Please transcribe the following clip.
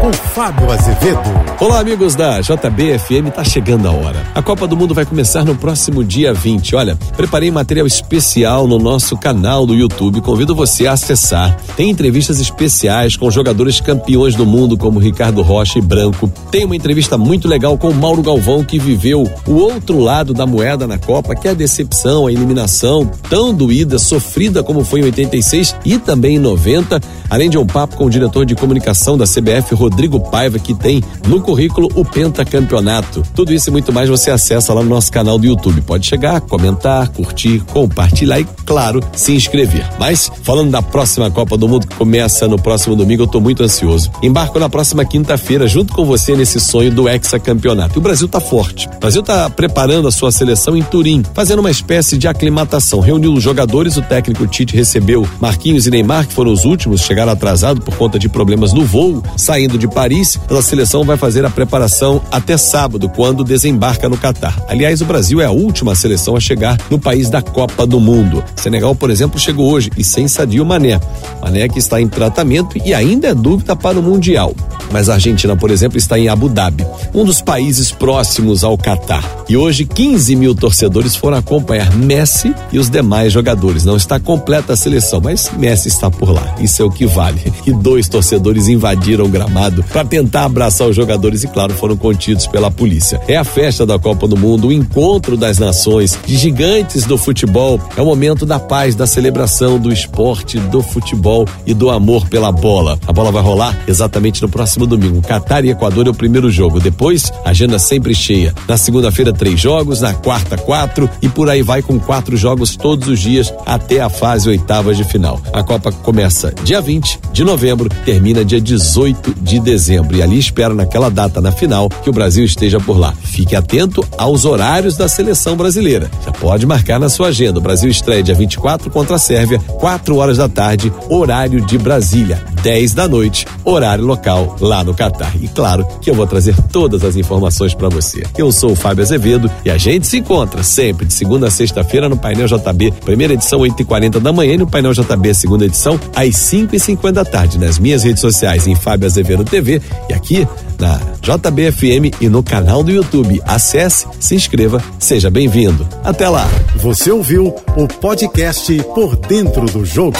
com Fábio Azevedo. Olá, amigos da JBFM, tá chegando a hora. A Copa do Mundo vai começar no próximo dia 20. Olha, preparei material especial no nosso canal do YouTube. Convido você a acessar. Tem entrevistas especiais com jogadores campeões do mundo, como Ricardo Rocha e Branco. Tem uma entrevista muito legal com Mauro Galvão, que viveu o outro lado da moeda na Copa, que é a decepção, a eliminação tão doída, sofrida como foi em 86 e também em 90. Além de um papo com o diretor de comunicação da CBF, Rodrigo Rodrigo Paiva, que tem no currículo o pentacampeonato. Tudo isso e muito mais você acessa lá no nosso canal do YouTube. Pode chegar, comentar, curtir, compartilhar e, claro, se inscrever. Mas, falando da próxima Copa do Mundo que começa no próximo domingo, eu tô muito ansioso. Embarco na próxima quinta-feira junto com você nesse sonho do hexacampeonato. E o Brasil tá forte. O Brasil tá preparando a sua seleção em Turim, fazendo uma espécie de aclimatação. Reuniu os jogadores, o técnico Tite recebeu Marquinhos e Neymar, que foram os últimos, chegaram atrasados por conta de problemas no voo, saindo de Paris, a seleção vai fazer a preparação até sábado, quando desembarca no Catar. Aliás, o Brasil é a última seleção a chegar no país da Copa do Mundo. Senegal, por exemplo, chegou hoje e sem Sadio Mané. Mané que está em tratamento e ainda é dúvida para o Mundial. Mas a Argentina, por exemplo, está em Abu Dhabi, um dos países próximos ao Catar. E hoje 15 mil torcedores foram acompanhar Messi e os demais jogadores. Não está completa a seleção, mas Messi está por lá. Isso é o que vale. E dois torcedores invadiram o gramado para tentar abraçar os jogadores e, claro, foram contidos pela polícia. É a festa da Copa do Mundo, o encontro das nações, de gigantes do futebol. É o momento da paz, da celebração do esporte, do futebol e do amor pela bola. A bola vai rolar exatamente no próximo domingo. Catar e Equador é o primeiro jogo. Depois, agenda sempre cheia. Na segunda-feira, três jogos, na quarta, quatro e por aí vai com quatro jogos todos os dias até a fase oitavas de final. A Copa começa dia 20 de novembro, termina dia 18 de dezembro. E ali espero naquela data, na final, que o Brasil esteja por lá. Fique atento aos horários da seleção brasileira. Já pode marcar na sua agenda. O Brasil estreia dia 24 contra a Sérvia, 4 horas da tarde, horário de Brasília, 10 da noite, horário local lá no Catar. E claro que eu vou trazer todas as informações para você. Eu sou o Fábio Azevedo e a gente se encontra sempre de segunda a sexta-feira no Painel JB, primeira edição 8h40 da manhã e no Painel JB, segunda edição, às 5h50 da tarde, nas minhas redes sociais em Fábio Azevedo TV e aqui na JBFM e no canal do YouTube. Acesse, se inscreva, seja bem-vindo. Até lá. Você ouviu o podcast Por Dentro do Jogo.